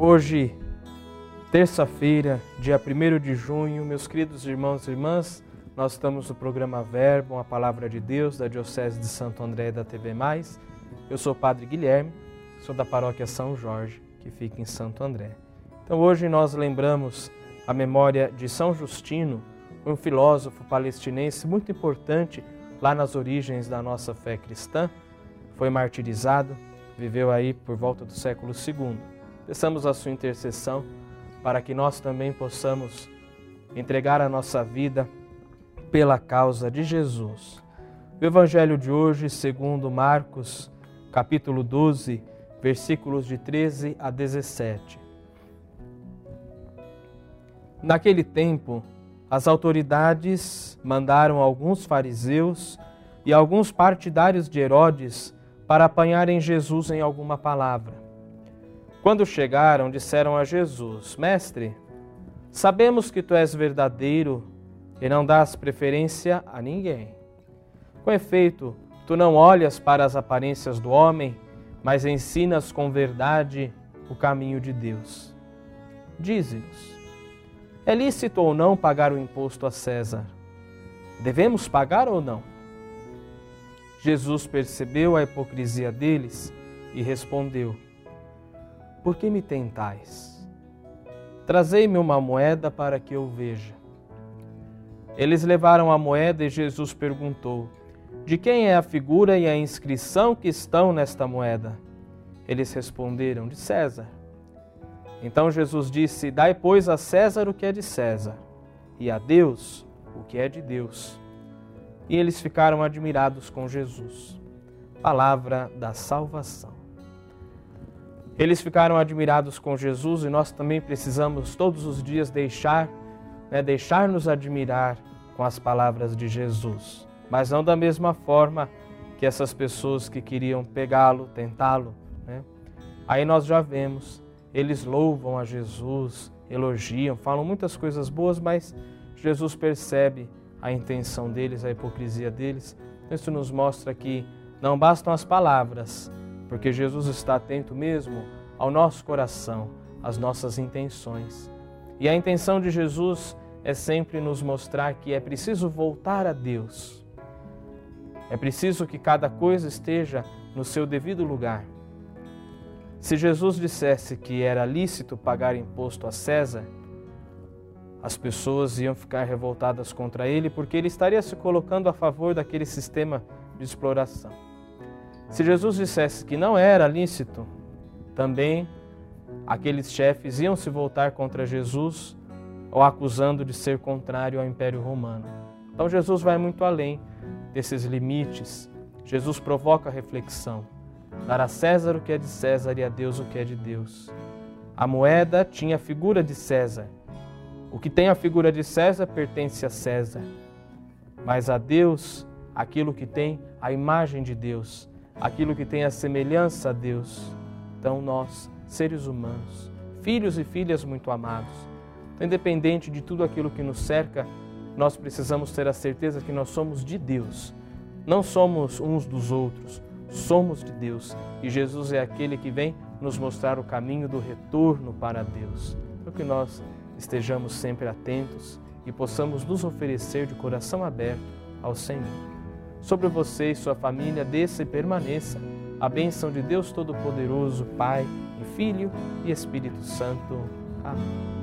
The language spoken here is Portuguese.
Hoje, terça-feira, dia 1 de junho, meus queridos irmãos e irmãs, nós estamos no programa Verbo, a Palavra de Deus, da Diocese de Santo André da TV Mais. Eu sou o Padre Guilherme, sou da Paróquia São Jorge, que fica em Santo André. Então hoje nós lembramos a memória de São Justino, um filósofo palestinense muito importante lá nas origens da nossa fé cristã. Foi martirizado, viveu aí por volta do século II. Peçamos a sua intercessão para que nós também possamos entregar a nossa vida pela causa de Jesus. O Evangelho de hoje, segundo Marcos, capítulo 12, versículos de 13 a 17. Naquele tempo, as autoridades mandaram alguns fariseus e alguns partidários de Herodes para apanharem Jesus em alguma palavra. Quando chegaram, disseram a Jesus: Mestre, sabemos que tu és verdadeiro e não dás preferência a ninguém. Com efeito, tu não olhas para as aparências do homem, mas ensinas com verdade o caminho de Deus. Dize-nos: é lícito ou não pagar o imposto a César? Devemos pagar ou não? Jesus percebeu a hipocrisia deles e respondeu: Por que me tentais? Trazei-me uma moeda para que eu veja. Eles levaram a moeda e Jesus perguntou: De quem é a figura e a inscrição que estão nesta moeda? Eles responderam: De César. Então Jesus disse: Dai, pois, a César o que é de César, e a Deus o que é de Deus. E eles ficaram admirados com Jesus. Palavra da salvação. Eles ficaram admirados com Jesus e nós também precisamos todos os dias deixar, né, deixar-nos admirar com as palavras de Jesus, mas não da mesma forma que essas pessoas que queriam pegá-lo, tentá-lo. Né? Aí nós já vemos, eles louvam a Jesus, elogiam, falam muitas coisas boas, mas Jesus percebe a intenção deles, a hipocrisia deles. Isso nos mostra que não bastam as palavras, porque Jesus está atento mesmo ao nosso coração, às nossas intenções. E a intenção de Jesus é sempre nos mostrar que é preciso voltar a Deus. É preciso que cada coisa esteja no seu devido lugar. Se Jesus dissesse que era lícito pagar imposto a César, as pessoas iam ficar revoltadas contra ele porque ele estaria se colocando a favor daquele sistema de exploração. Se Jesus dissesse que não era lícito, também aqueles chefes iam se voltar contra Jesus ou acusando de ser contrário ao Império Romano. Então Jesus vai muito além desses limites. Jesus provoca reflexão. Dar a César o que é de César e a Deus o que é de Deus. A moeda tinha a figura de César, o que tem a figura de César pertence a César, mas a Deus aquilo que tem a imagem de Deus, aquilo que tem a semelhança a Deus. Então, nós, seres humanos, filhos e filhas muito amados, então, independente de tudo aquilo que nos cerca, nós precisamos ter a certeza que nós somos de Deus. Não somos uns dos outros, somos de Deus. E Jesus é aquele que vem nos mostrar o caminho do retorno para Deus. Então, que nós estejamos sempre atentos e possamos nos oferecer de coração aberto ao Senhor. Sobre você e sua família, desça e permaneça a bênção de Deus Todo-Poderoso, Pai e Filho e Espírito Santo. Amém.